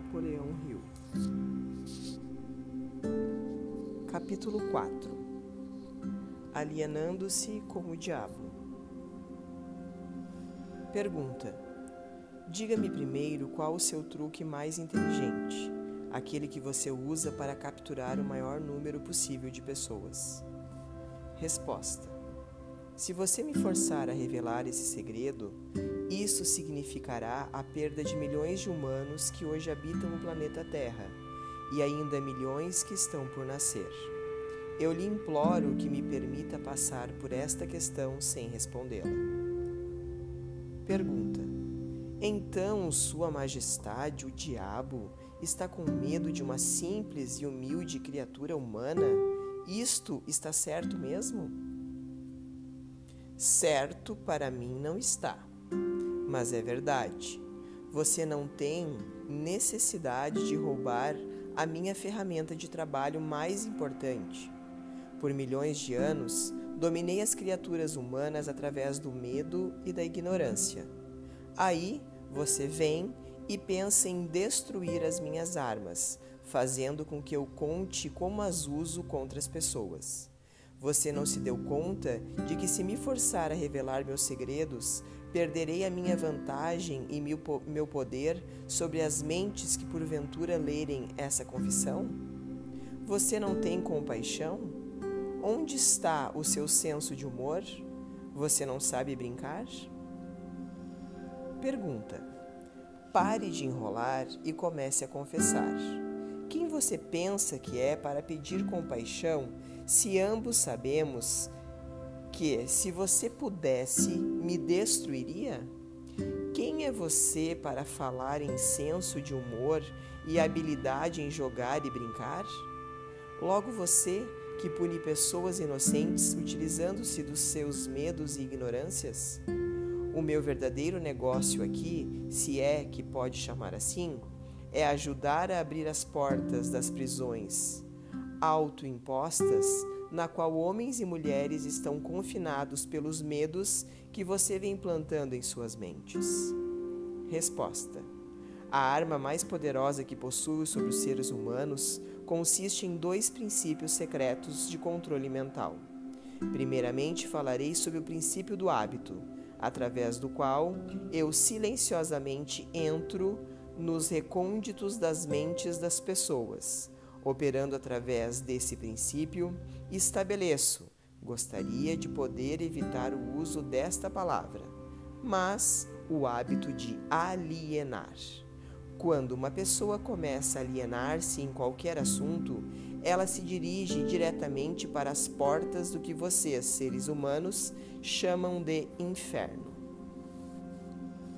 Napoleão Hill. Capítulo 4 Alienando-se com o Diabo Pergunta: Diga-me primeiro qual o seu truque mais inteligente, aquele que você usa para capturar o maior número possível de pessoas. Resposta: Se você me forçar a revelar esse segredo, isso significará a perda de milhões de humanos que hoje habitam o planeta Terra e ainda milhões que estão por nascer. Eu lhe imploro que me permita passar por esta questão sem respondê-la. Pergunta: Então, Sua Majestade, o Diabo, está com medo de uma simples e humilde criatura humana? Isto está certo mesmo? Certo para mim não está mas é verdade. Você não tem necessidade de roubar a minha ferramenta de trabalho mais importante. Por milhões de anos, dominei as criaturas humanas através do medo e da ignorância. Aí você vem e pensa em destruir as minhas armas, fazendo com que eu conte como as uso contra as pessoas. Você não se deu conta de que, se me forçar a revelar meus segredos, Perderei a minha vantagem e meu poder sobre as mentes que porventura lerem essa confissão? Você não tem compaixão? Onde está o seu senso de humor? Você não sabe brincar? Pergunta: Pare de enrolar e comece a confessar. Quem você pensa que é para pedir compaixão, se ambos sabemos que, se você pudesse, me destruiria? Quem é você para falar em senso de humor e habilidade em jogar e brincar? Logo você, que pune pessoas inocentes utilizando-se dos seus medos e ignorâncias? O meu verdadeiro negócio aqui, se é que pode chamar assim, é ajudar a abrir as portas das prisões autoimpostas na qual homens e mulheres estão confinados pelos medos que você vem plantando em suas mentes? Resposta: A arma mais poderosa que possui sobre os seres humanos consiste em dois princípios secretos de controle mental. Primeiramente, falarei sobre o princípio do hábito, através do qual eu silenciosamente entro nos recônditos das mentes das pessoas Operando através desse princípio, estabeleço: gostaria de poder evitar o uso desta palavra, mas o hábito de alienar. Quando uma pessoa começa a alienar-se em qualquer assunto, ela se dirige diretamente para as portas do que vocês, seres humanos, chamam de inferno.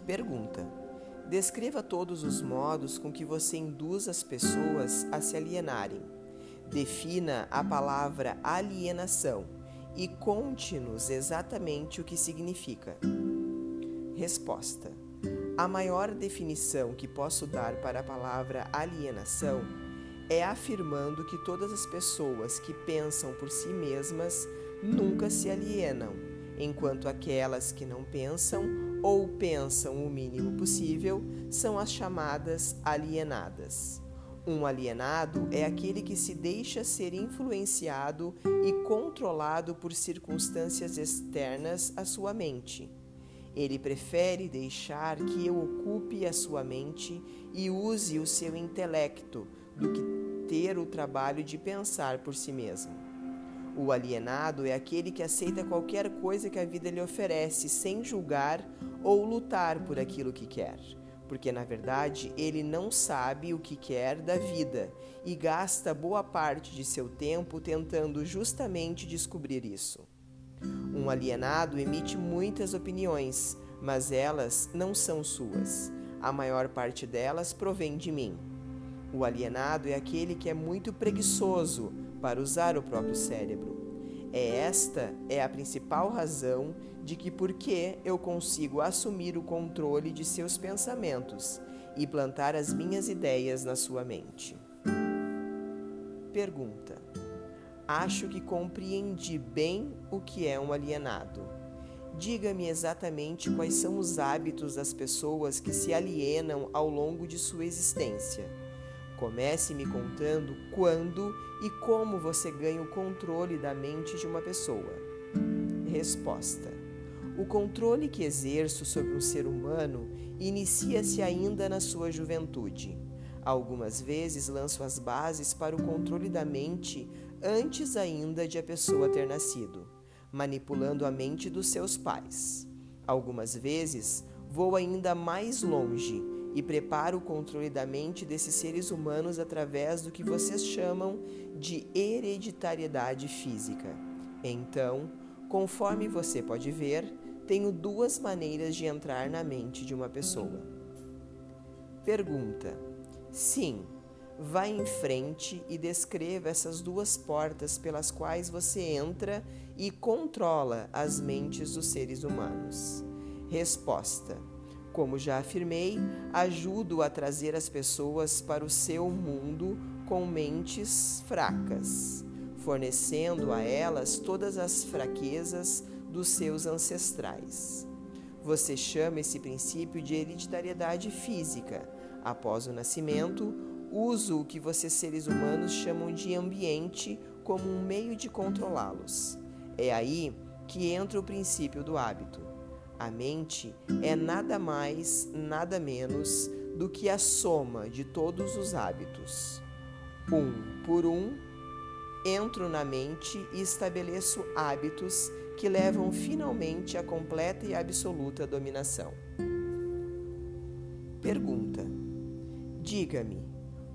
Pergunta Descreva todos os modos com que você induz as pessoas a se alienarem. Defina a palavra alienação e conte-nos exatamente o que significa. Resposta: A maior definição que posso dar para a palavra alienação é afirmando que todas as pessoas que pensam por si mesmas nunca se alienam, enquanto aquelas que não pensam ou pensam o mínimo possível são as chamadas alienadas. Um alienado é aquele que se deixa ser influenciado e controlado por circunstâncias externas à sua mente. Ele prefere deixar que eu ocupe a sua mente e use o seu intelecto do que ter o trabalho de pensar por si mesmo. O alienado é aquele que aceita qualquer coisa que a vida lhe oferece sem julgar ou lutar por aquilo que quer, porque na verdade ele não sabe o que quer da vida e gasta boa parte de seu tempo tentando justamente descobrir isso. Um alienado emite muitas opiniões, mas elas não são suas. A maior parte delas provém de mim. O alienado é aquele que é muito preguiçoso para usar o próprio cérebro. É esta é a principal razão de que porque eu consigo assumir o controle de seus pensamentos e plantar as minhas ideias na sua mente. Pergunta: Acho que compreendi bem o que é um alienado. Diga-me exatamente quais são os hábitos das pessoas que se alienam ao longo de sua existência. Comece me contando quando e como você ganha o controle da mente de uma pessoa. Resposta: O controle que exerço sobre um ser humano inicia-se ainda na sua juventude. Algumas vezes lanço as bases para o controle da mente antes ainda de a pessoa ter nascido, manipulando a mente dos seus pais. Algumas vezes vou ainda mais longe e preparo o controle da mente desses seres humanos através do que vocês chamam de hereditariedade física. Então, conforme você pode ver, tenho duas maneiras de entrar na mente de uma pessoa. Pergunta: Sim, vá em frente e descreva essas duas portas pelas quais você entra e controla as mentes dos seres humanos. Resposta: Como já afirmei, ajudo a trazer as pessoas para o seu mundo com mentes fracas, fornecendo a elas todas as fraquezas dos seus ancestrais. Você chama esse princípio de hereditariedade física. Após o nascimento, uso o que vocês seres humanos chamam de ambiente como um meio de controlá-los. É aí que entra o princípio do hábito. A mente é nada mais, nada menos do que a soma de todos os hábitos. Um por um, entro na mente e estabeleço hábitos que levam finalmente à completa e absoluta dominação. Pergunta: Diga-me,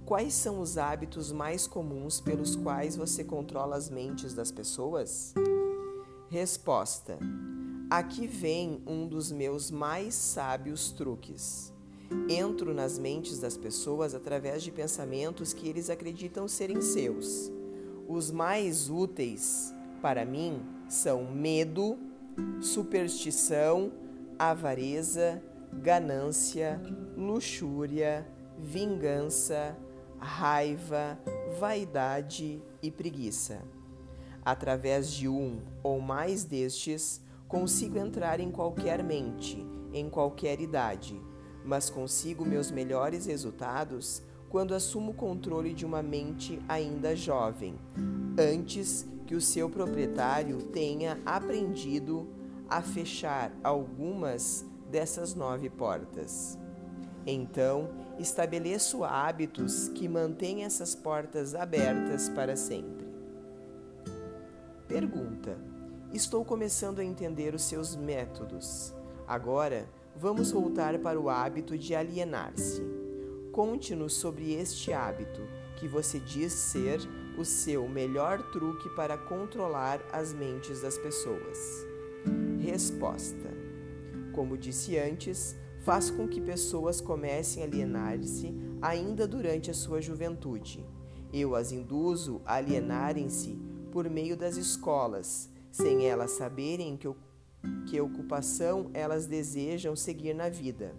quais são os hábitos mais comuns pelos quais você controla as mentes das pessoas? Resposta: Aqui vem um dos meus mais sábios truques. Entro nas mentes das pessoas através de pensamentos que eles acreditam serem seus. Os mais úteis, para mim, são medo, superstição, avareza, ganância, luxúria, vingança, raiva, vaidade e preguiça. Através de um ou mais destes, consigo entrar em qualquer mente, em qualquer idade, mas consigo meus melhores resultados quando assumo o controle de uma mente ainda jovem, antes que o seu proprietário tenha aprendido a fechar algumas dessas nove portas. Então, estabeleço hábitos que mantêm essas portas abertas para sempre. Pergunta: Estou começando a entender os seus métodos. Agora, vamos voltar para o hábito de alienar-se. Conte-nos sobre este hábito, que você diz ser o seu melhor truque para controlar as mentes das pessoas. Resposta: Como disse antes, faz com que pessoas comecem a alienar-se ainda durante a sua juventude. Eu as induzo a alienarem-se por meio das escolas, sem elas saberem que, que ocupação elas desejam seguir na vida.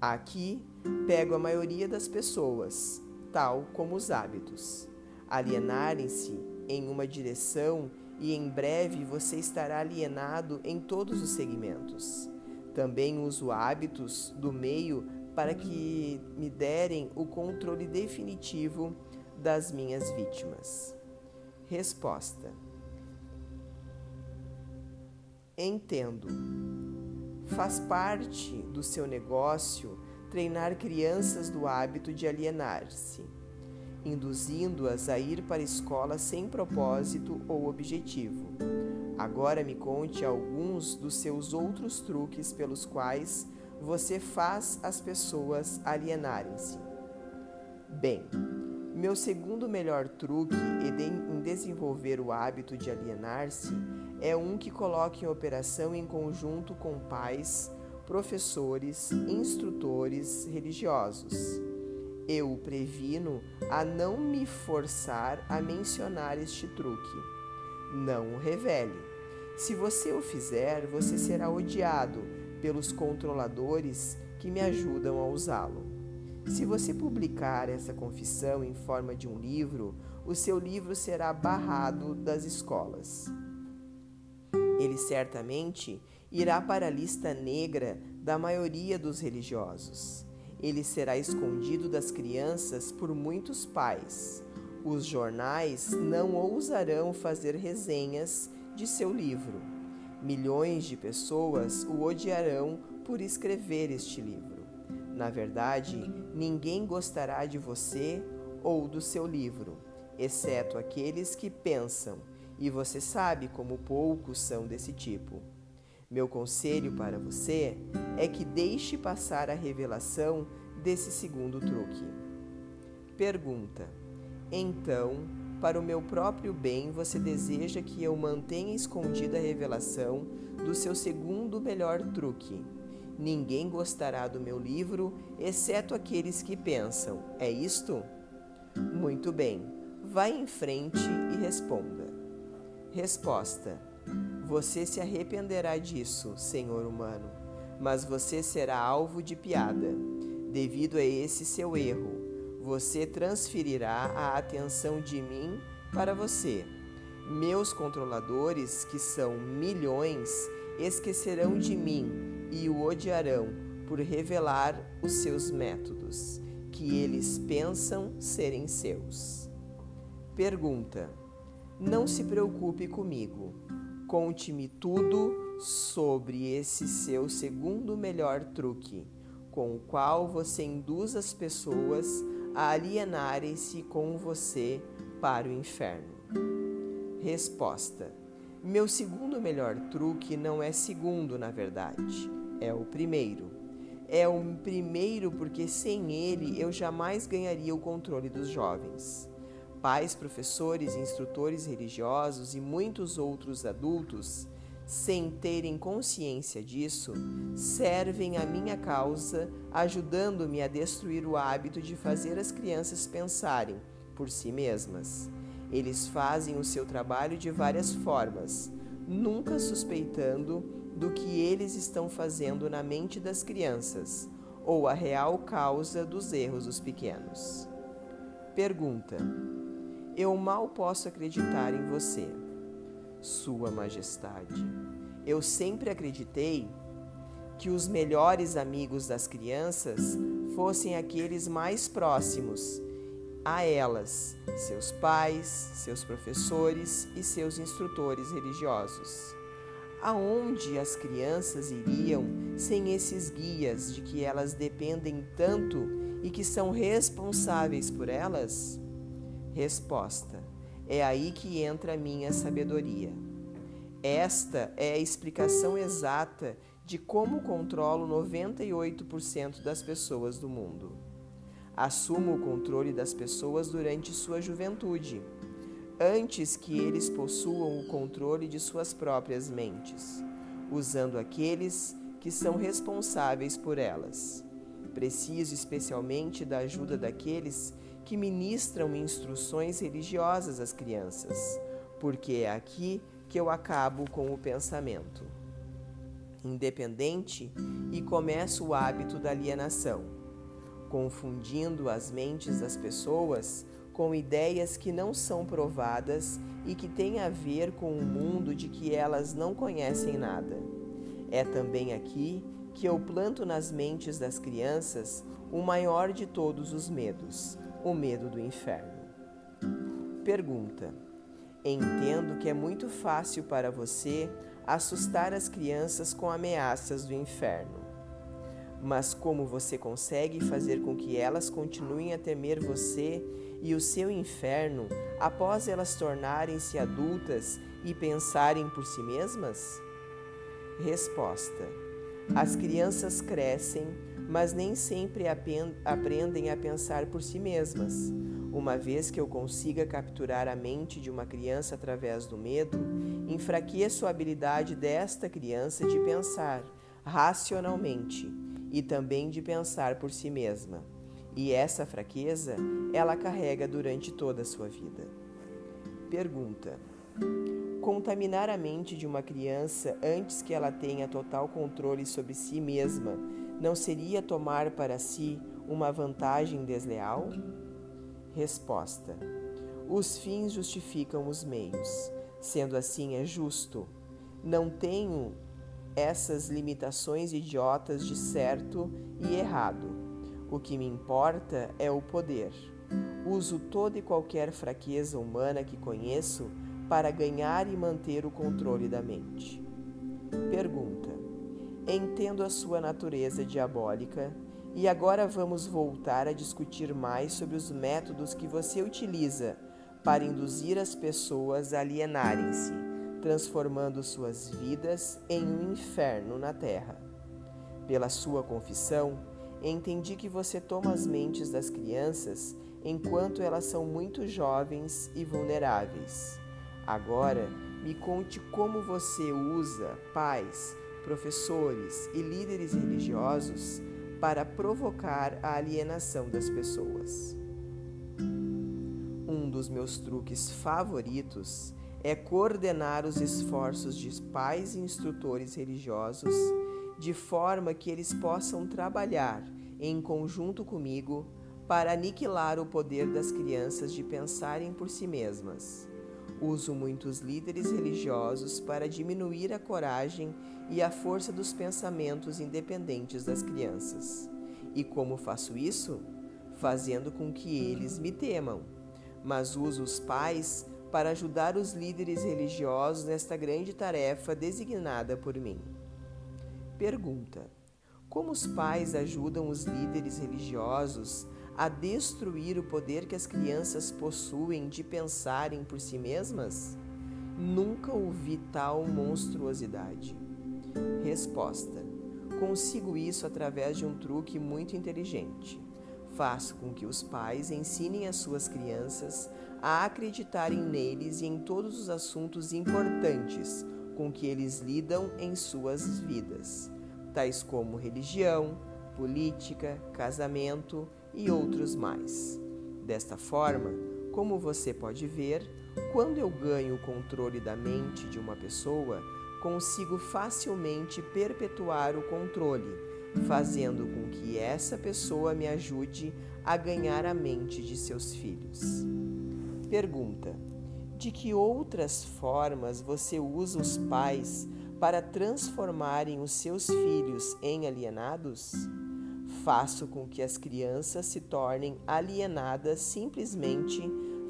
Aqui pego a maioria das pessoas, tal como os hábitos alienarem-se em uma direção e em breve você estará alienado em todos os segmentos. Também uso hábitos do meio para que me derem o controle definitivo das minhas vítimas. Resposta: Entendo. Faz parte do seu negócio treinar crianças do hábito de alienar-se induzindo-as a ir para a escola sem propósito ou objetivo. Agora me conte alguns dos seus outros truques pelos quais você faz as pessoas alienarem-se. Bem, meu segundo melhor truque em desenvolver o hábito de alienar-se é um que coloque em operação em conjunto com pais, professores, instrutores religiosos eu o previno a não me forçar a mencionar este truque. Não o revele. Se você o fizer, você será odiado pelos controladores que me ajudam a usá-lo. Se você publicar essa confissão em forma de um livro, o seu livro será barrado das escolas. Eles certamente irá para a lista negra da maioria dos religiosos. Ele será escondido das crianças por muitos pais. Os jornais não ousarão fazer resenhas de seu livro. Milhões de pessoas o odiarão por escrever este livro. Na verdade, ninguém gostará de você ou do seu livro, exceto aqueles que pensam, e você sabe como poucos são desse tipo. Meu conselho para você é que deixe passar a revelação desse segundo truque. Pergunta: Então, para o meu próprio bem, você deseja que eu mantenha escondida a revelação do seu segundo melhor truque? Ninguém gostará do meu livro, exceto aqueles que pensam. É isto? Muito bem. Vá em frente e responda. Resposta: você se arrependerá disso, Senhor humano, mas você será alvo de piada. Devido a esse seu erro, você transferirá a atenção de mim para você. Meus controladores, que são milhões, esquecerão de mim e o odiarão por revelar os seus métodos, que eles pensam serem seus. Pergunta: Não se preocupe comigo Conte-me tudo sobre esse seu segundo melhor truque, com o qual você induz as pessoas a alienarem-se com você para o inferno. Resposta: Meu segundo melhor truque não é segundo, na verdade, é o primeiro. É o primeiro porque sem ele eu jamais ganharia o controle dos jovens. Pais, professores, instrutores religiosos e muitos outros adultos, sem terem consciência disso, servem a minha causa, ajudando-me a destruir o hábito de fazer as crianças pensarem por si mesmas. Eles fazem o seu trabalho de várias formas, nunca suspeitando do que eles estão fazendo na mente das crianças ou a real causa dos erros dos pequenos. Pergunta: eu mal posso acreditar em você, Sua Majestade. Eu sempre acreditei que os melhores amigos das crianças fossem aqueles mais próximos a elas, seus pais, seus professores e seus instrutores religiosos. Aonde as crianças iriam sem esses guias de que elas dependem tanto e que são responsáveis por elas? Resposta: É aí que entra a minha sabedoria. Esta é a explicação exata de como controlo 98% das pessoas do mundo. Assumo o controle das pessoas durante sua juventude, antes que eles possuam o controle de suas próprias mentes, usando aqueles que são responsáveis por elas. Preciso especialmente da ajuda daqueles que ministram instruções religiosas às crianças, porque é aqui que eu acabo com o pensamento independente e começo o hábito da alienação, confundindo as mentes das pessoas com ideias que não são provadas e que têm a ver com um mundo de que elas não conhecem nada. É também aqui que eu planto nas mentes das crianças o maior de todos os medos, o medo do inferno. Pergunta: Entendo que é muito fácil para você assustar as crianças com ameaças do inferno. Mas como você consegue fazer com que elas continuem a temer você e o seu inferno após elas tornarem-se adultas e pensarem por si mesmas? Resposta: As crianças crescem mas nem sempre aprendem a pensar por si mesmas. Uma vez que eu consiga capturar a mente de uma criança através do medo, enfraqueço a habilidade desta criança de pensar racionalmente e também de pensar por si mesma. E essa fraqueza ela carrega durante toda a sua vida. Pergunta: Contaminar a mente de uma criança antes que ela tenha total controle sobre si mesma não seria tomar para si uma vantagem desleal? Resposta: Os fins justificam os meios. Sendo assim, é justo. Não tenho essas limitações idiotas de certo e errado. O que me importa é o poder. Uso toda e qualquer fraqueza humana que conheço para ganhar e manter o controle da mente. Pergunta: Entendo a sua natureza diabólica e agora vamos voltar a discutir mais sobre os métodos que você utiliza para induzir as pessoas a alienarem-se, transformando suas vidas em um inferno na terra. Pela sua confissão, entendi que você toma as mentes das crianças enquanto elas são muito jovens e vulneráveis. Agora, me conte como você usa pais, professores e líderes religiosos para provocar a alienação das pessoas. Um dos meus truques favoritos é coordenar os esforços de pais e instrutores religiosos de forma que eles possam trabalhar em conjunto comigo para aniquilar o poder das crianças de pensarem por si mesmas. Uso muitos líderes religiosos para diminuir a coragem e a força dos pensamentos independentes das crianças. E como faço isso? Fazendo com que eles me temam. Mas uso os pais para ajudar os líderes religiosos nesta grande tarefa designada por mim. Pergunta: Como os pais ajudam os líderes religiosos a destruir o poder que as crianças possuem de pensarem por si mesmas? Nunca ouvi tal monstruosidade. Resposta: Consigo isso através de um truque muito inteligente. Faço com que os pais ensinem as suas crianças a acreditarem neles e em todos os assuntos importantes com que eles lidam em suas vidas, tais como religião, política, casamento e outros mais. Desta forma, como você pode ver, quando eu ganho o controle da mente de uma pessoa, consigo facilmente perpetuar o controle, fazendo com que essa pessoa me ajude a ganhar a mente de seus filhos. Pergunta: De que outras formas você usa os pais para transformarem os seus filhos em alienados? Faço com que as crianças se tornem alienadas simplesmente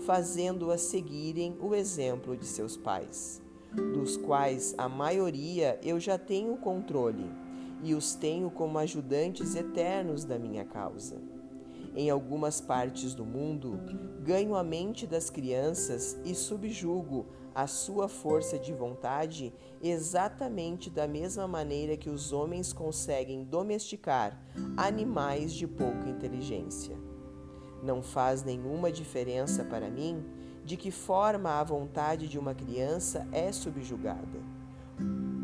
fazendo-as seguirem o exemplo de seus pais, dos quais a maioria eu já tenho controle e os tenho como ajudantes eternos da minha causa. Em algumas partes do mundo, ganho a mente das crianças e subjugo a sua força de vontade exatamente da mesma maneira que os homens conseguem domesticar animais de pouca inteligência. Não faz nenhuma diferença para mim de que forma a vontade de uma criança é subjugada,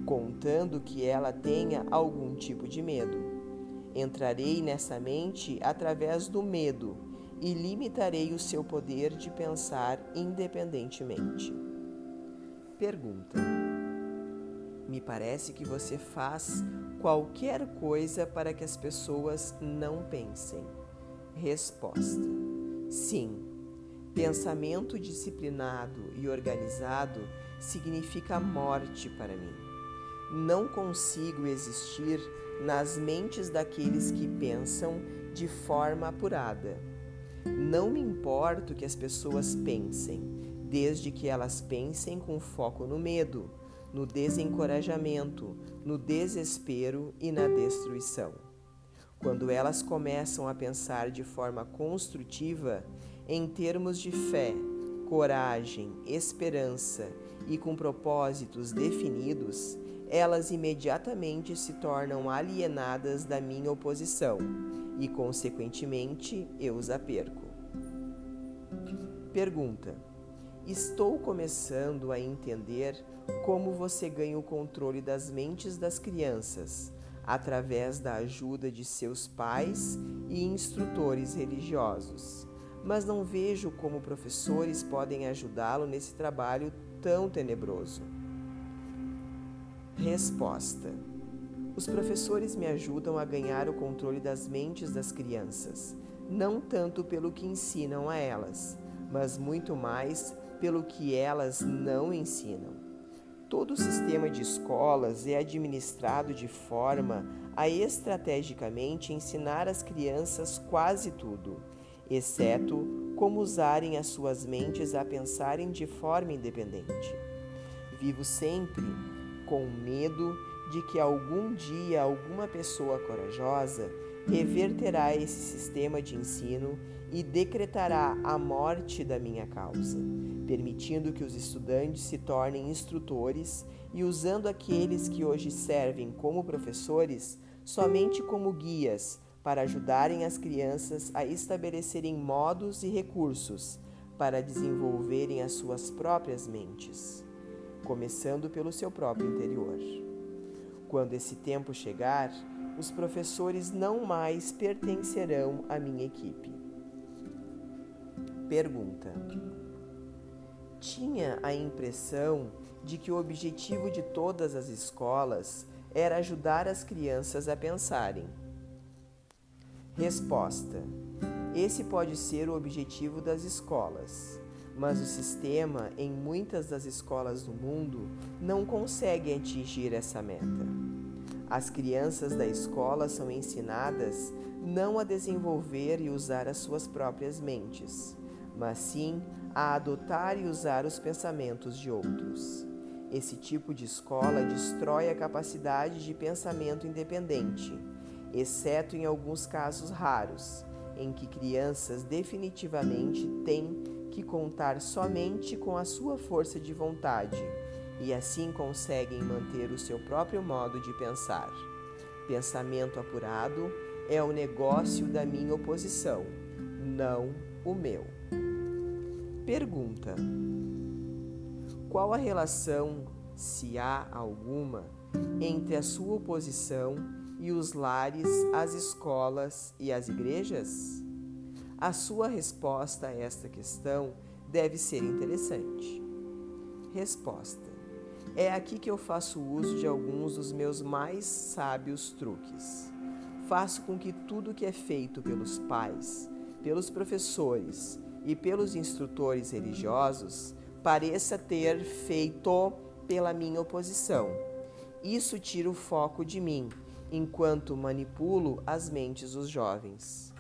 contando que ela tenha algum tipo de medo. Entrarei nessa mente através do medo e limitarei o seu poder de pensar independentemente. Pergunta: Me parece que você faz qualquer coisa para que as pessoas não pensem. Resposta: Sim. Pensamento disciplinado e organizado significa morte para mim. Não consigo existir nas mentes daqueles que pensam de forma apurada. Não me importo que as pessoas pensem desde que elas pensem com foco no medo, no desencorajamento, no desespero e na destruição. Quando elas começam a pensar de forma construtiva, em termos de fé, coragem, esperança e com propósitos definidos, elas imediatamente se tornam alienadas da minha oposição e, consequentemente, eu os aperco. Pergunta: Estou começando a entender como você ganha o controle das mentes das crianças através da ajuda de seus pais e instrutores religiosos, mas não vejo como professores podem ajudá-lo nesse trabalho tão tenebroso. Resposta: Os professores me ajudam a ganhar o controle das mentes das crianças, não tanto pelo que ensinam a elas, mas muito mais pelo que elas não ensinam. todo o sistema de escolas é administrado de forma a estrategicamente ensinar às crianças quase tudo, exceto como usarem as suas mentes a pensarem de forma independente. Vivo sempre com medo de que algum dia alguma pessoa corajosa reverterá esse sistema de ensino e decretará a morte da minha causa, permitindo que os estudantes se tornem instrutores e usando aqueles que hoje servem como professores somente como guias para ajudarem as crianças a estabelecerem modos e recursos para desenvolverem as suas próprias mentes, começando pelo seu próprio interior. Quando esse tempo chegar, os professores não mais pertencerão à minha equipe. Pergunta: Tinha a impressão de que o objetivo de todas as escolas era ajudar as crianças a pensarem. Resposta: Esse pode ser o objetivo das escolas, mas o sistema em muitas das escolas do mundo não consegue atingir essa meta. As crianças da escola são ensinadas não a desenvolver e usar as suas próprias mentes, mas sim a adotar e usar os pensamentos de outros. Esse tipo de escola destrói a capacidade de pensamento independente, exceto em alguns casos raros, em que crianças definitivamente têm que contar somente com a sua força de vontade e assim conseguem manter o seu próprio modo de pensar. Pensamento apurado é o negócio da minha oposição, não o meu. Pergunta: qual a relação, se há alguma, entre a sua oposição e os lares, as escolas e as igrejas? A sua resposta a esta questão deve ser interessante. Resposta: É aqui que eu faço uso de alguns dos meus mais sábios truques. Faço com que tudo que é feito pelos pais, pelos professores e pelos instrutores religiosos pareça ter feito pela minha oposição. Isso tira o foco de mim, enquanto manipulo as mentes dos jovens.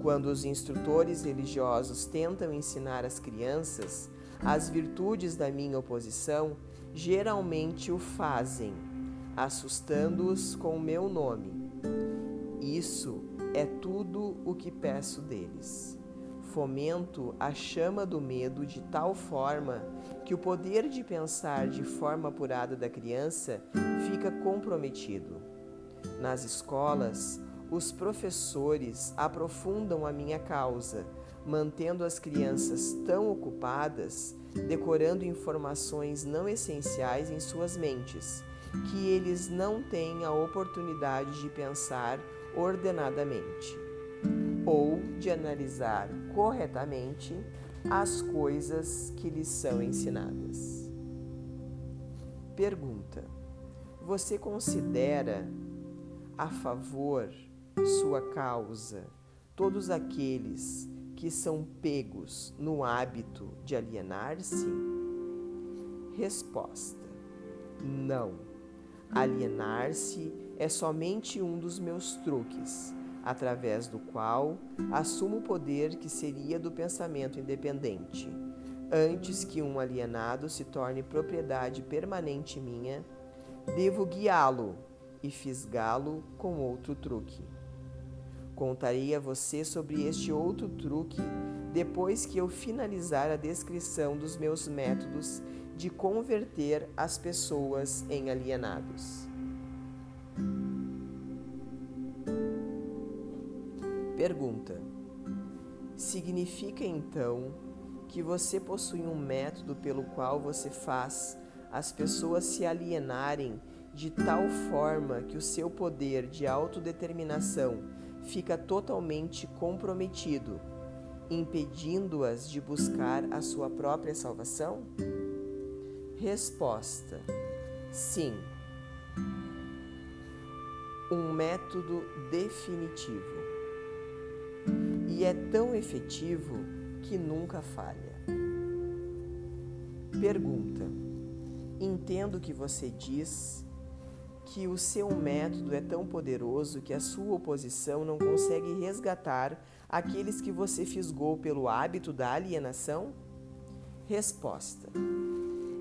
Quando os instrutores religiosos tentam ensinar às crianças as virtudes da minha oposição, geralmente o fazem, assustando-os com o meu nome. Isso é tudo o que peço deles fomento a chama do medo de tal forma que o poder de pensar de forma apurada da criança fica comprometido. Nas escolas, os professores aprofundam a minha causa, mantendo as crianças tão ocupadas, decorando informações não essenciais em suas mentes, que eles não têm a oportunidade de pensar ordenadamente ou de analisar corretamente as coisas que lhes são ensinadas. Pergunta: Você considera a favor sua causa todos aqueles que são pegos no hábito de alienar-se? Resposta: Não. Alienar-se é somente um dos meus truques através do qual assumo o poder que seria do pensamento independente, antes que um alienado se torne propriedade permanente minha, devo guiá-lo e fisgá-lo com outro truque. Contarei a você sobre este outro truque depois que eu finalizar a descrição dos meus métodos de converter as pessoas em alienados. Pergunta: Significa então que você possui um método pelo qual você faz as pessoas se alienarem de tal forma que o seu poder de autodeterminação fica totalmente comprometido, impedindo-as de buscar a sua própria salvação? Resposta: Sim. Um método definitivo e é tão efetivo que nunca falha. Pergunta: Entendo que você diz que o seu método é tão poderoso que a sua oposição não consegue resgatar aqueles que você fisgou pelo hábito da alienação? Resposta: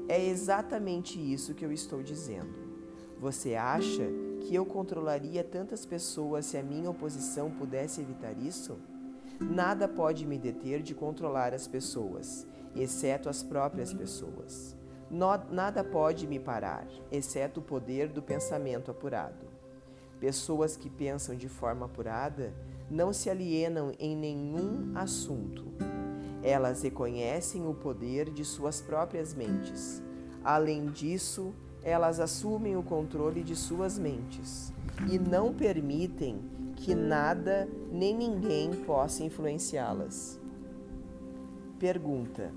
É exatamente isso que eu estou dizendo. Você acha que eu controlaria tantas pessoas se a minha oposição pudesse evitar isso? Nada pode me deter de controlar as pessoas, exceto as próprias pessoas. Nada pode me parar, exceto o poder do pensamento apurado. Pessoas que pensam de forma apurada não se alienam em nenhum assunto. Elas reconhecem o poder de suas próprias mentes. Além disso, elas assumem o controle de suas mentes e não permitem que nada nem ninguém possa influenciá-las. Pergunta: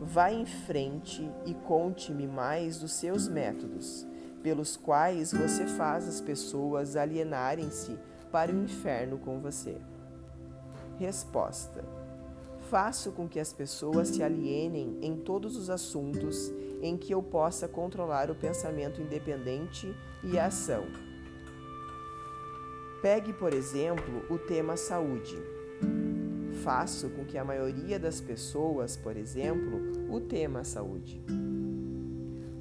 Vá em frente e conte-me mais dos seus métodos, pelos quais você faz as pessoas alienarem-se para o inferno com você. Resposta: Faço com que as pessoas se alienem em todos os assuntos em que eu possa controlar o pensamento independente e a ação. Pegue, por exemplo, o tema saúde. Faço com que a maioria das pessoas, por exemplo, o tema saúde.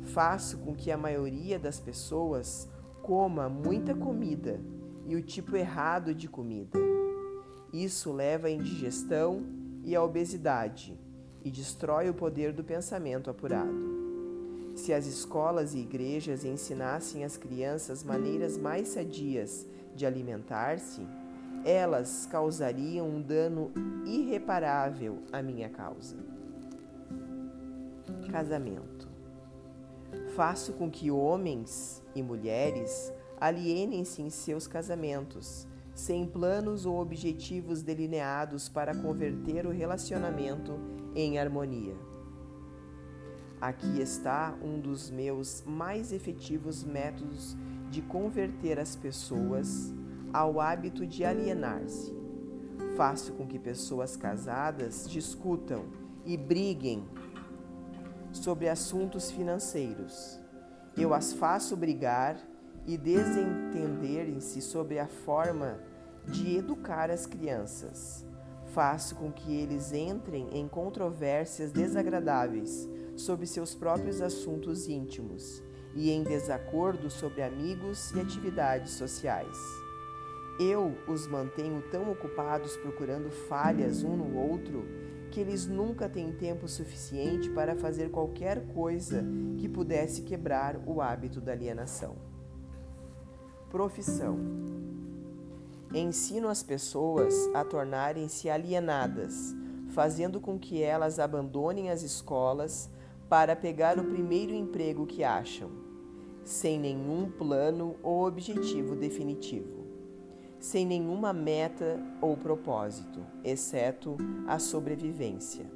Faço com que a maioria das pessoas coma muita comida e o tipo errado de comida. Isso leva à indigestão e à obesidade e destrói o poder do pensamento apurado. Se as escolas e igrejas ensinassem às crianças maneiras mais sadias de alimentar-se, elas causariam um dano irreparável à minha causa. Casamento. Faço com que homens e mulheres alienem-se em seus casamentos, sem planos ou objetivos delineados para converter o relacionamento em harmonia. Aqui está um dos meus mais efetivos métodos de converter as pessoas ao hábito de alienar-se. Faço com que pessoas casadas discutam e briguem sobre assuntos financeiros. Eu as faço brigar e desentenderem-se sobre a forma de educar as crianças. Faço com que eles entrem em controvérsias desagradáveis sobre seus próprios assuntos íntimos e em desacordo sobre amigos e atividades sociais. Eu os mantenho tão ocupados procurando falhas um no outro que eles nunca têm tempo suficiente para fazer qualquer coisa que pudesse quebrar o hábito da alienação. Profissão: Ensino as pessoas a tornarem-se alienadas, fazendo com que elas abandonem as escolas para pegar o primeiro emprego que acham, sem nenhum plano ou objetivo definitivo, sem nenhuma meta ou propósito, exceto a sobrevivência.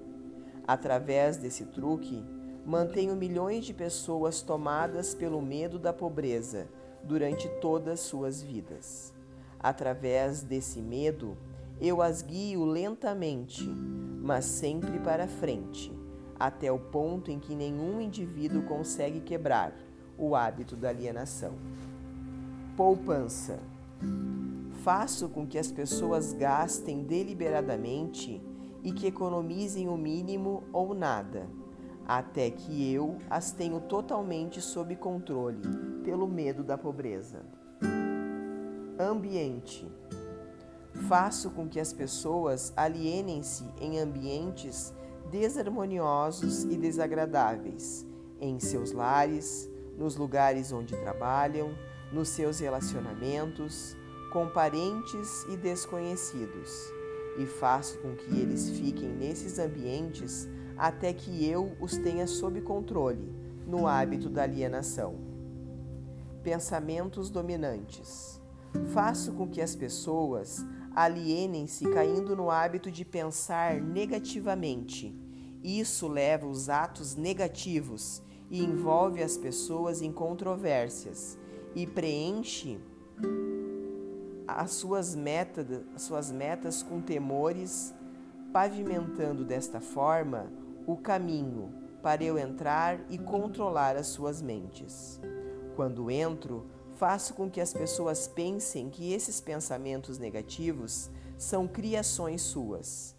Através desse truque, mantenho milhões de pessoas tomadas pelo medo da pobreza durante todas suas vidas. Através desse medo, eu as guio lentamente, mas sempre para frente até o ponto em que nenhum indivíduo consegue quebrar o hábito da alienação. Poupança. Faço com que as pessoas gastem deliberadamente e que economizem o mínimo ou nada, até que eu as tenho totalmente sob controle pelo medo da pobreza. Ambiente. Faço com que as pessoas alienem-se em ambientes desarmoniosos e desagradáveis em seus lares, nos lugares onde trabalham, nos seus relacionamentos, com parentes e desconhecidos, e faço com que eles fiquem nesses ambientes até que eu os tenha sob controle, no hábito da alienação. Pensamentos dominantes. Faço com que as pessoas alienem-se caindo no hábito de pensar negativamente. Isso leva os atos negativos e envolve as pessoas em controvérsias e preenche as suas metas, as suas metas com temores, pavimentando desta forma o caminho para eu entrar e controlar as suas mentes. Quando entro, faço com que as pessoas pensem que esses pensamentos negativos são criações suas.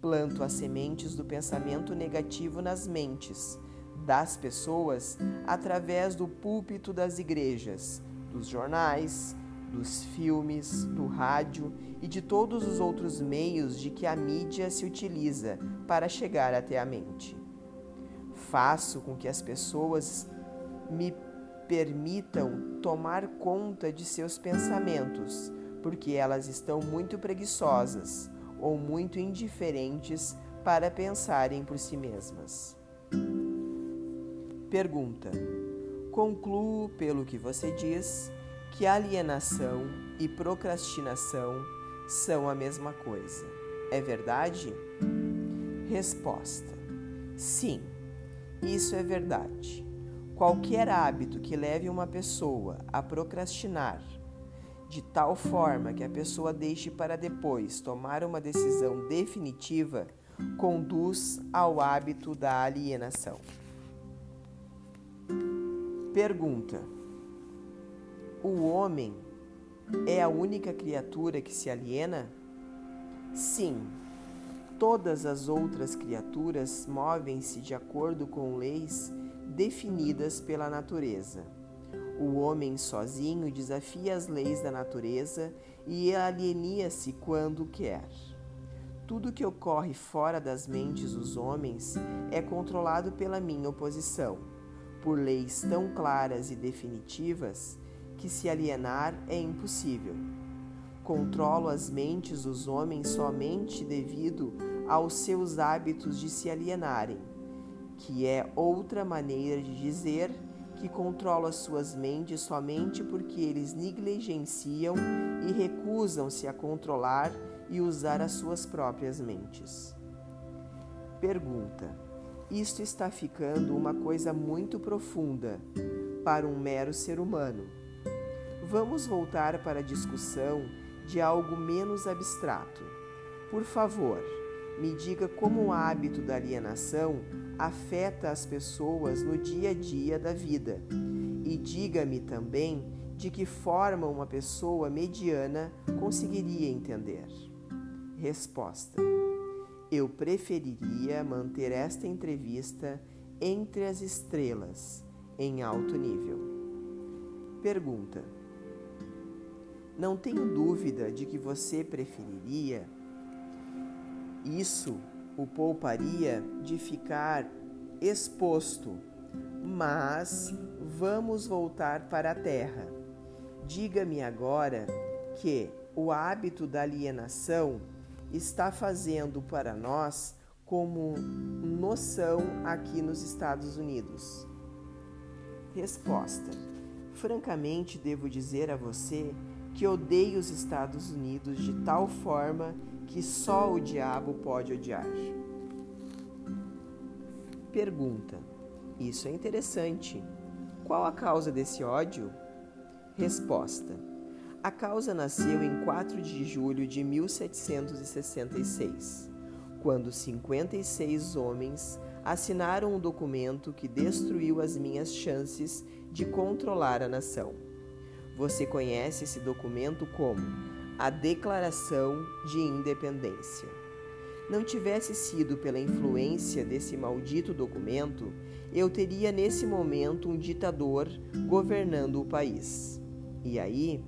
Planto as sementes do pensamento negativo nas mentes das pessoas através do púlpito das igrejas, dos jornais, dos filmes, do rádio e de todos os outros meios de que a mídia se utiliza para chegar até a mente. Faço com que as pessoas me permitam tomar conta de seus pensamentos, porque elas estão muito preguiçosas ou muito indiferentes para pensarem por si mesmas. Pergunta: Concluo pelo que você diz que alienação e procrastinação são a mesma coisa. É verdade? Resposta: Sim, isso é verdade. Qualquer hábito que leve uma pessoa a procrastinar, de tal forma que a pessoa deixe para depois tomar uma decisão definitiva, conduz ao hábito da alienação. Pergunta: O homem é a única criatura que se aliena? Sim. Todas as outras criaturas movem-se de acordo com leis definidas pela natureza. O homem sozinho desafia as leis da natureza e alienia-se quando quer. Tudo que ocorre fora das mentes dos homens é controlado pela minha oposição, por leis tão claras e definitivas que se alienar é impossível. Controlo as mentes dos homens somente devido aos seus hábitos de se alienarem que é outra maneira de dizer que controla as suas mentes somente porque eles negligenciam e recusam-se a controlar e usar as suas próprias mentes. Pergunta: Isto está ficando uma coisa muito profunda para um mero ser humano. Vamos voltar para a discussão de algo menos abstrato. Por favor, me diga como o hábito da alienação afeta as pessoas no dia a dia da vida. E diga-me também de que forma uma pessoa mediana conseguiria entender. Resposta: Eu preferiria manter esta entrevista entre as estrelas, em alto nível. Pergunta: Não tenho dúvida de que você preferiria isso o pouparia de ficar exposto. Mas vamos voltar para a terra. Diga-me agora que o hábito da alienação está fazendo para nós como noção aqui nos Estados Unidos. Resposta: Francamente, devo dizer a você que odeio os Estados Unidos de tal forma que só o diabo pode odiar. Pergunta: Isso é interessante. Qual a causa desse ódio? Resposta: A causa nasceu em 4 de julho de 1766, quando 56 homens assinaram um documento que destruiu as minhas chances de controlar a nação. Você conhece esse documento como a Declaração de Independência. Não tivesse sido pela influência desse maldito documento, eu teria nesse momento um ditador governando o país. E aí,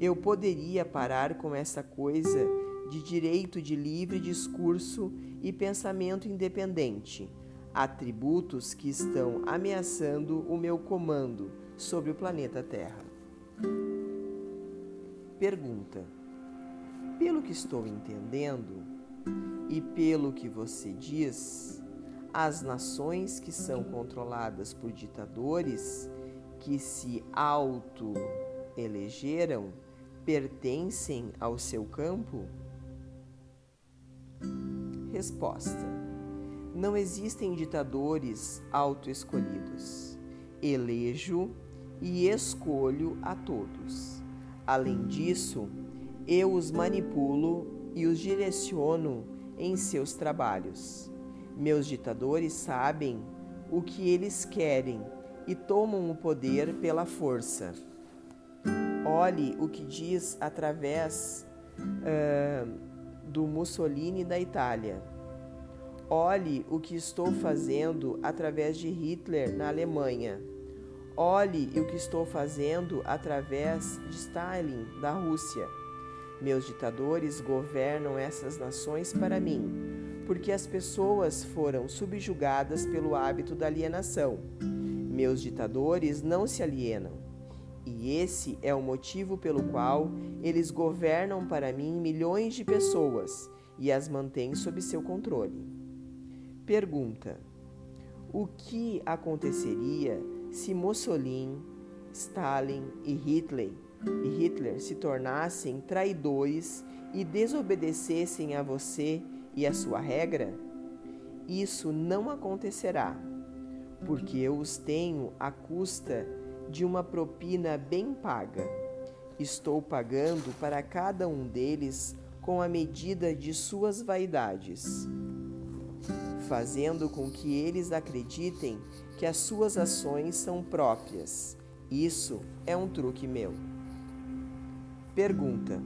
eu poderia parar com essa coisa de direito de livre discurso e pensamento independente, atributos que estão ameaçando o meu comando sobre o planeta Terra. Pergunta: Pelo que estou entendendo e pelo que você diz, as nações que são controladas por ditadores que se auto-elegeram pertencem ao seu campo? Resposta: Não existem ditadores auto-escolhidos. Elejo e escolho a todos. Além disso, eu os manipulo e os direciono em seus trabalhos. Meus ditadores sabem o que eles querem e tomam o poder pela força. Olhe o que diz através uh, do Mussolini da Itália. Olhe o que estou fazendo através de Hitler na Alemanha. Olhe o que estou fazendo através de Stalin da Rússia. Meus ditadores governam essas nações para mim, porque as pessoas foram subjugadas pelo hábito da alienação. Meus ditadores não se alienam. E esse é o motivo pelo qual eles governam para mim milhões de pessoas e as mantêm sob seu controle. Pergunta: O que aconteceria se Mussolini, Stalin e Hitler, e Hitler se tornassem traidores e desobedecessem a você e a sua regra? Isso não acontecerá, porque eu os tenho à custa de uma propina bem paga. Estou pagando para cada um deles com a medida de suas vaidades, fazendo com que eles acreditem que as suas ações são próprias. Isso é um truque meu. Pergunta: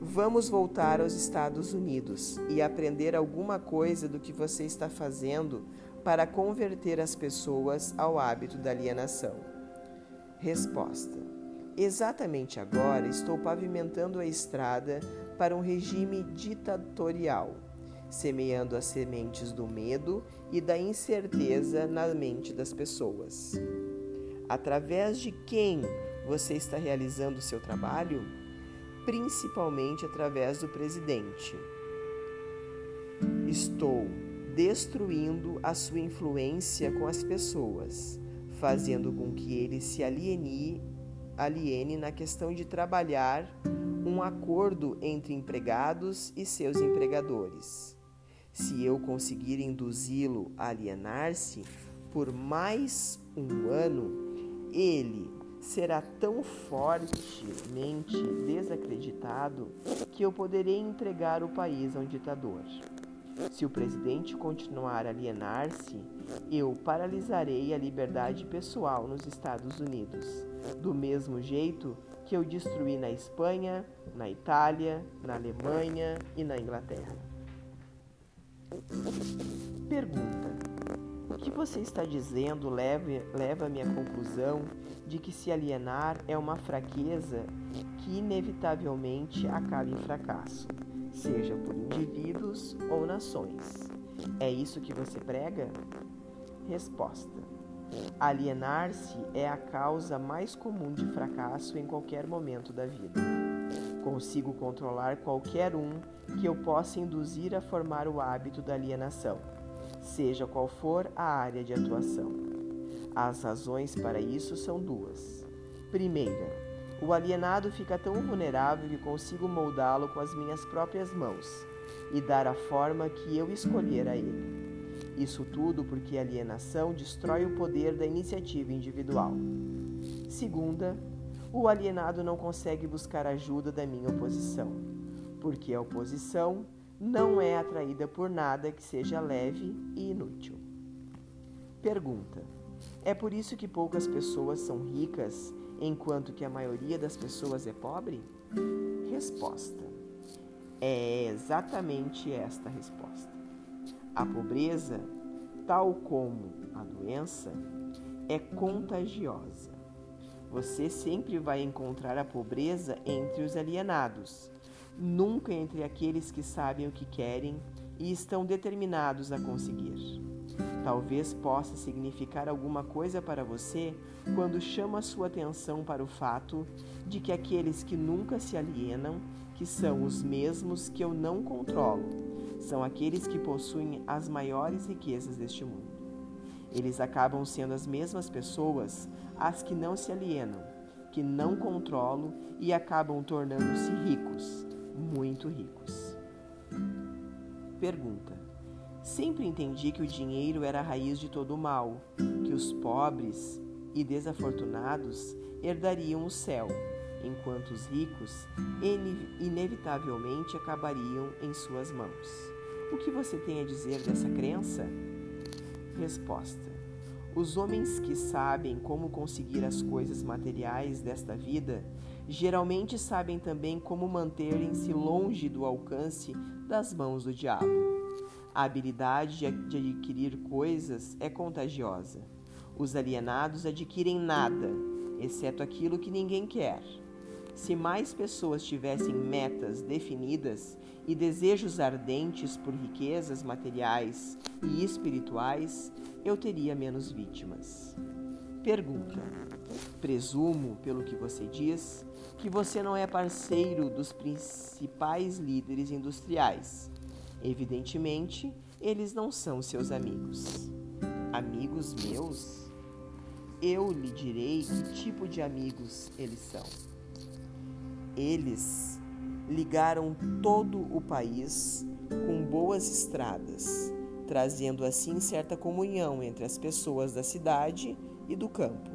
Vamos voltar aos Estados Unidos e aprender alguma coisa do que você está fazendo para converter as pessoas ao hábito da alienação. Resposta: Exatamente agora estou pavimentando a estrada para um regime ditatorial, semeando as sementes do medo e da incerteza na mente das pessoas. Através de quem você está realizando o seu trabalho? Principalmente através do presidente. Estou destruindo a sua influência com as pessoas fazendo com que ele se aliene, aliene na questão de trabalhar um acordo entre empregados e seus empregadores. Se eu conseguir induzi-lo a alienar-se por mais um ano, ele será tão fortemente desacreditado que eu poderei entregar o país a um ditador. Se o presidente continuar a alienar-se, eu paralisarei a liberdade pessoal nos Estados Unidos, do mesmo jeito que eu destruí na Espanha, na Itália, na Alemanha e na Inglaterra. Pergunta: O que você está dizendo leva, leva à conclusão de que se alienar é uma fraqueza que inevitavelmente acaba em fracasso seja por indivíduos ou nações. É isso que você prega? Resposta: Alienar-se é a causa mais comum de fracasso em qualquer momento da vida. Consigo controlar qualquer um que eu possa induzir a formar o hábito da alienação, seja qual for a área de atuação. As razões para isso são duas. Primeira, o alienado fica tão vulnerável que consigo moldá-lo com as minhas próprias mãos e dar a forma que eu escolher a ele. Isso tudo porque a alienação destrói o poder da iniciativa individual. Segunda, o alienado não consegue buscar ajuda da minha oposição, porque a oposição não é atraída por nada que seja leve e inútil. Pergunta: É por isso que poucas pessoas são ricas enquanto que a maioria das pessoas é pobre? Resposta: É exatamente esta resposta. A pobreza, tal como a doença, é contagiosa. Você sempre vai encontrar a pobreza entre os alienados, nunca entre aqueles que sabem o que querem e estão determinados a conseguir. Talvez possa significar alguma coisa para você quando chama sua atenção para o fato de que aqueles que nunca se alienam, que são os mesmos que eu não controlo, são aqueles que possuem as maiores riquezas deste mundo. Eles acabam sendo as mesmas pessoas as que não se alienam, que não controlo e acabam tornando-se ricos, muito ricos. Pergunta: Sempre entendi que o dinheiro era a raiz de todo o mal, que os pobres e desafortunados herdariam o céu, enquanto os ricos inevitavelmente acabariam em suas mãos. O que você tem a dizer dessa crença? Resposta: Os homens que sabem como conseguir as coisas materiais desta vida geralmente sabem também como manterem-se longe do alcance das mãos do diabo. A habilidade de adquirir coisas é contagiosa. Os alienados adquirem nada, exceto aquilo que ninguém quer. Se mais pessoas tivessem metas definidas e desejos ardentes por riquezas materiais e espirituais, eu teria menos vítimas. Pergunta: Presumo, pelo que você diz, que você não é parceiro dos principais líderes industriais. Evidentemente, eles não são seus amigos. Amigos meus? Eu lhe direi que tipo de amigos eles são. Eles ligaram todo o país com boas estradas, trazendo assim certa comunhão entre as pessoas da cidade e do campo.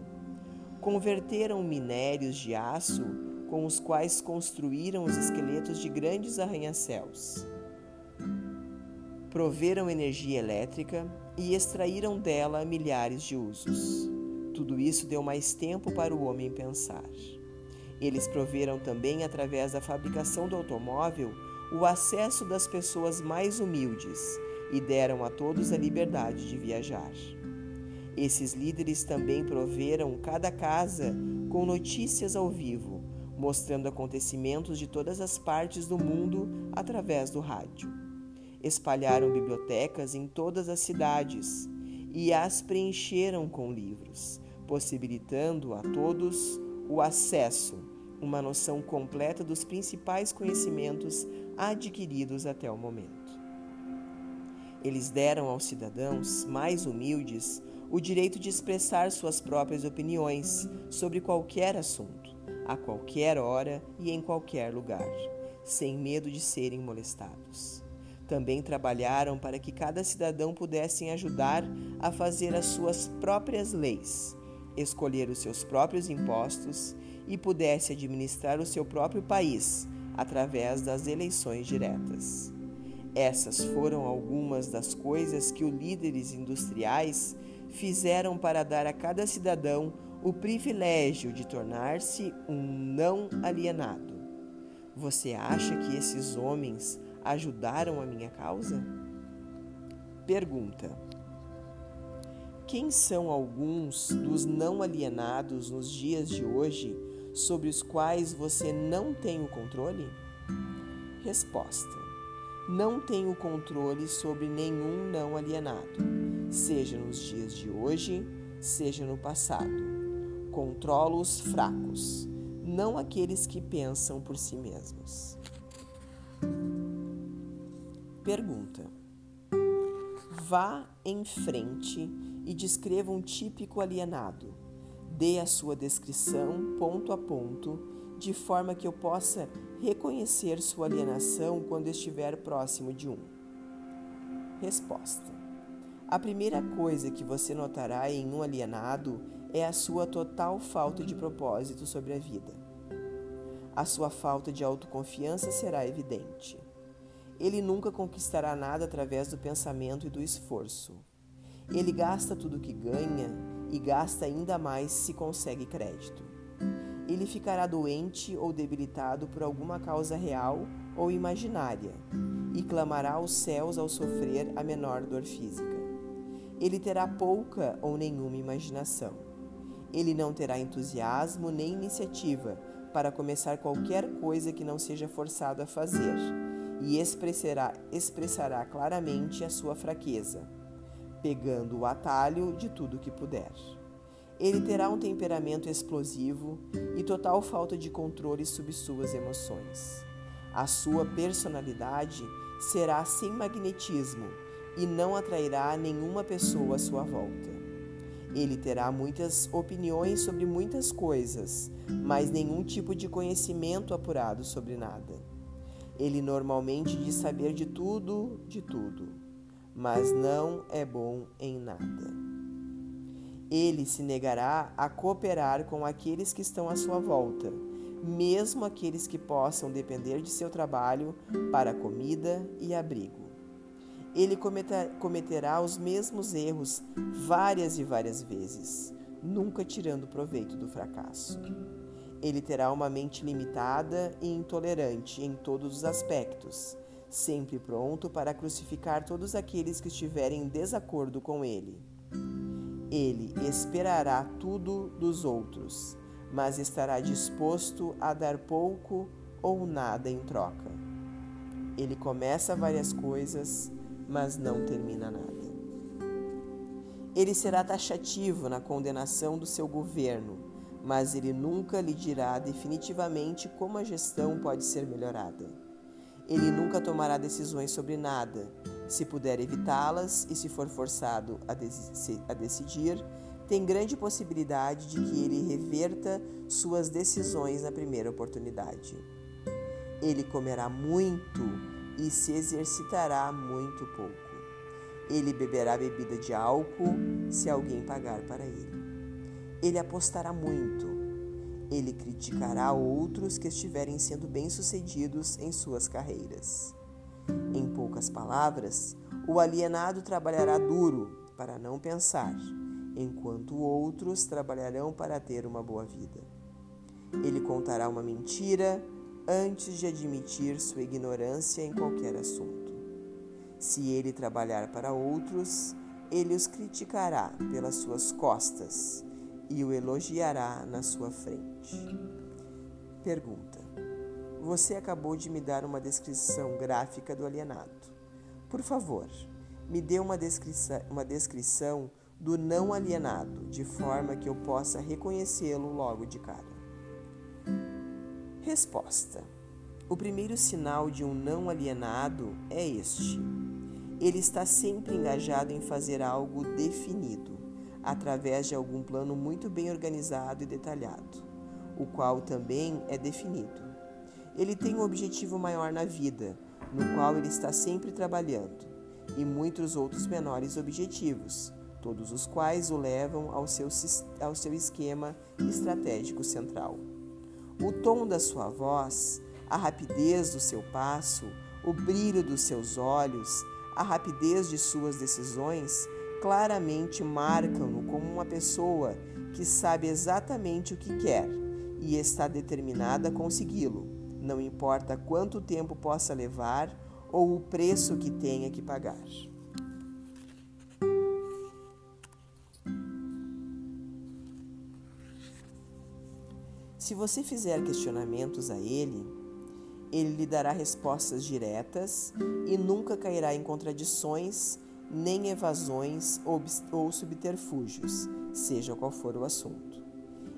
Converteram minérios de aço com os quais construíram os esqueletos de grandes arranha-céus. Proveram energia elétrica e extraíram dela milhares de usos. Tudo isso deu mais tempo para o homem pensar. Eles proveram também, através da fabricação do automóvel, o acesso das pessoas mais humildes e deram a todos a liberdade de viajar. Esses líderes também proveram cada casa com notícias ao vivo, mostrando acontecimentos de todas as partes do mundo através do rádio. Espalharam bibliotecas em todas as cidades e as preencheram com livros, possibilitando a todos o acesso, uma noção completa dos principais conhecimentos adquiridos até o momento. Eles deram aos cidadãos mais humildes o direito de expressar suas próprias opiniões sobre qualquer assunto, a qualquer hora e em qualquer lugar, sem medo de serem molestados. Também trabalharam para que cada cidadão pudesse ajudar a fazer as suas próprias leis escolher os seus próprios impostos e pudesse administrar o seu próprio país através das eleições diretas. Essas foram algumas das coisas que os líderes industriais fizeram para dar a cada cidadão o privilégio de tornar-se um não alienado. Você acha que esses homens ajudaram a minha causa? Pergunta. Quem são alguns dos não alienados nos dias de hoje sobre os quais você não tem o controle? Resposta: Não tenho controle sobre nenhum não alienado, seja nos dias de hoje, seja no passado. Controlo os fracos, não aqueles que pensam por si mesmos. Pergunta: Vá em frente e descreva um típico alienado. Dê a sua descrição ponto a ponto, de forma que eu possa reconhecer sua alienação quando estiver próximo de um. Resposta: A primeira coisa que você notará em um alienado é a sua total falta de propósito sobre a vida. A sua falta de autoconfiança será evidente. Ele nunca conquistará nada através do pensamento e do esforço. Ele gasta tudo o que ganha e gasta ainda mais se consegue crédito. Ele ficará doente ou debilitado por alguma causa real ou imaginária e clamará aos céus ao sofrer a menor dor física. Ele terá pouca ou nenhuma imaginação. Ele não terá entusiasmo nem iniciativa para começar qualquer coisa que não seja forçado a fazer e expressará, expressará claramente a sua fraqueza pegando o atalho de tudo que puder. Ele terá um temperamento explosivo e total falta de controle sobre suas emoções. A sua personalidade será sem magnetismo e não atrairá nenhuma pessoa à sua volta. Ele terá muitas opiniões sobre muitas coisas, mas nenhum tipo de conhecimento apurado sobre nada. Ele normalmente diz saber de tudo, de tudo mas não é bom em nada. Ele se negará a cooperar com aqueles que estão à sua volta, mesmo aqueles que possam depender de seu trabalho para comida e abrigo. ele cometerá os mesmos erros várias e várias vezes, nunca tirando proveito do fracasso. Ele terá uma mente limitada e intolerante em todos os aspectos, sempre pronto para crucificar todos aqueles que estiverem em desacordo com ele. Ele esperará tudo dos outros, mas estará disposto a dar pouco ou nada em troca. Ele começa várias coisas, mas não termina nada. Ele será taxativo na condenação do seu governo, mas ele nunca lhe dirá definitivamente como a gestão pode ser melhorada. Ele nunca tomará decisões sobre nada. Se puder evitá-las e se for forçado a, a decidir, tem grande possibilidade de que ele reverta suas decisões na primeira oportunidade. Ele comerá muito e se exercitará muito pouco. Ele beberá bebida de álcool se alguém pagar para ele. Ele apostará muito. Ele criticará outros que estiverem sendo bem-sucedidos em suas carreiras. Em poucas palavras, o alienado trabalhará duro para não pensar, enquanto outros trabalharão para ter uma boa vida. Ele contará uma mentira antes de admitir sua ignorância em qualquer assunto. Se ele trabalhar para outros, ele os criticará pelas suas costas e o elogiará na sua frente. Pergunta: Você acabou de me dar uma descrição gráfica do alienado. Por favor, me dê uma, descrição, uma descrição do não alienado, de forma que eu possa reconhecê-lo logo de cara. Resposta: O primeiro sinal de um não alienado é este. Ele está sempre engajado em fazer algo definido, através de algum plano muito bem organizado e detalhado, o qual também é definido. Ele tem um objetivo maior na vida, no qual ele está sempre trabalhando, e muitos outros menores objetivos, todos os quais o levam ao seu, ao seu esquema estratégico central. O tom da sua voz, a rapidez do seu passo, o brilho dos seus olhos, a rapidez de suas decisões claramente marcam-no como uma pessoa que sabe exatamente o que quer e está determinada a consegui-lo, não importa quanto tempo possa levar ou o preço que tenha que pagar. Se você fizer questionamentos a ele, ele lhe dará respostas diretas e nunca cairá em contradições, nem evasões ou subterfúgios, seja qual for o assunto.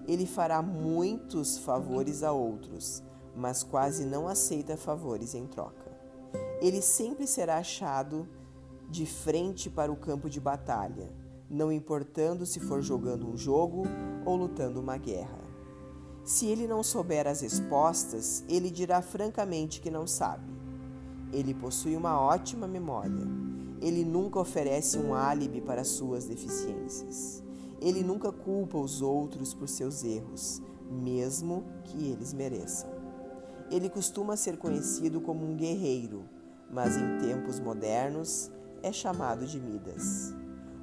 Ele fará muitos favores a outros, mas quase não aceita favores em troca. Ele sempre será achado de frente para o campo de batalha, não importando se for jogando um jogo ou lutando uma guerra. Se ele não souber as respostas, ele dirá francamente que não sabe. Ele possui uma ótima memória. Ele nunca oferece um álibi para suas deficiências. Ele nunca culpa os outros por seus erros, mesmo que eles mereçam. Ele costuma ser conhecido como um guerreiro, mas em tempos modernos é chamado de Midas.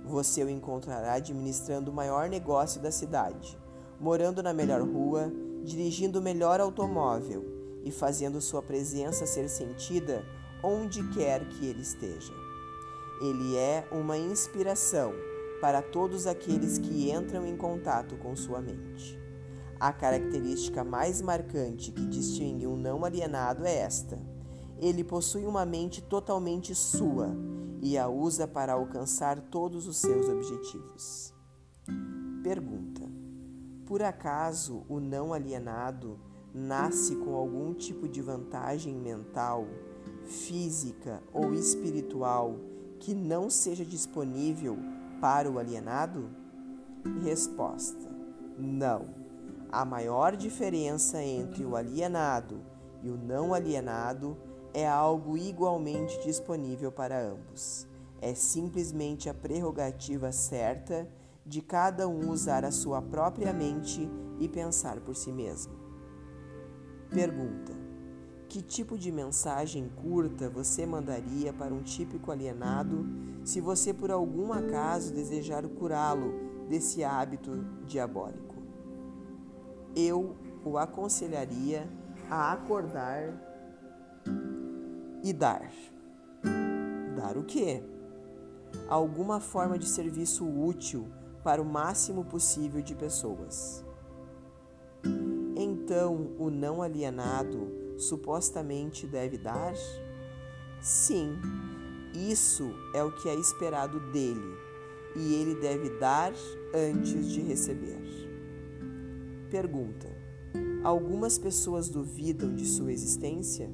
Você o encontrará administrando o maior negócio da cidade morando na melhor rua, dirigindo o melhor automóvel e fazendo sua presença ser sentida onde quer que ele esteja. Ele é uma inspiração para todos aqueles que entram em contato com sua mente. A característica mais marcante que distingue um não alienado é esta: ele possui uma mente totalmente sua e a usa para alcançar todos os seus objetivos. Pergunta: por acaso o não alienado nasce com algum tipo de vantagem mental, física ou espiritual que não seja disponível para o alienado? Resposta: Não. A maior diferença entre o alienado e o não alienado é algo igualmente disponível para ambos. É simplesmente a prerrogativa certa de cada um usar a sua própria mente e pensar por si mesmo. Pergunta: Que tipo de mensagem curta você mandaria para um típico alienado se você por algum acaso desejar curá-lo desse hábito diabólico? Eu o aconselharia a acordar e dar. Dar o quê? Alguma forma de serviço útil para o máximo possível de pessoas. Então, o não alienado supostamente deve dar? Sim, isso é o que é esperado dele e ele deve dar antes de receber. Pergunta: Algumas pessoas duvidam de sua existência?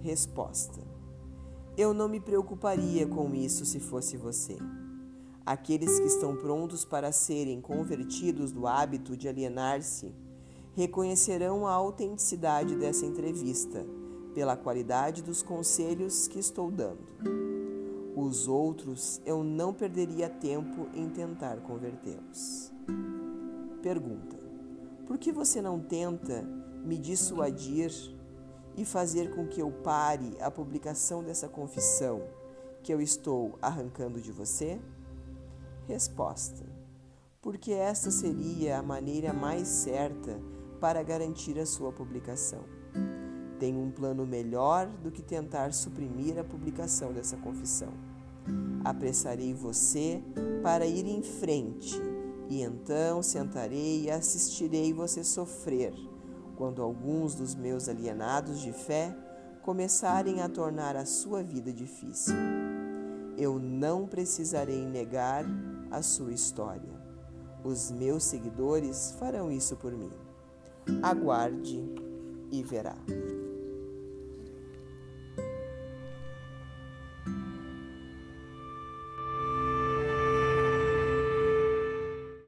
Resposta: Eu não me preocuparia com isso se fosse você. Aqueles que estão prontos para serem convertidos do hábito de alienar-se reconhecerão a autenticidade dessa entrevista pela qualidade dos conselhos que estou dando. Os outros eu não perderia tempo em tentar convertê-los. Pergunta: Por que você não tenta me dissuadir e fazer com que eu pare a publicação dessa confissão que eu estou arrancando de você? Resposta: Porque esta seria a maneira mais certa para garantir a sua publicação. Tenho um plano melhor do que tentar suprimir a publicação dessa confissão. Apressarei você para ir em frente, e então sentarei e assistirei você sofrer quando alguns dos meus alienados de fé começarem a tornar a sua vida difícil. Eu não precisarei negar a sua história. Os meus seguidores farão isso por mim. Aguarde e verá.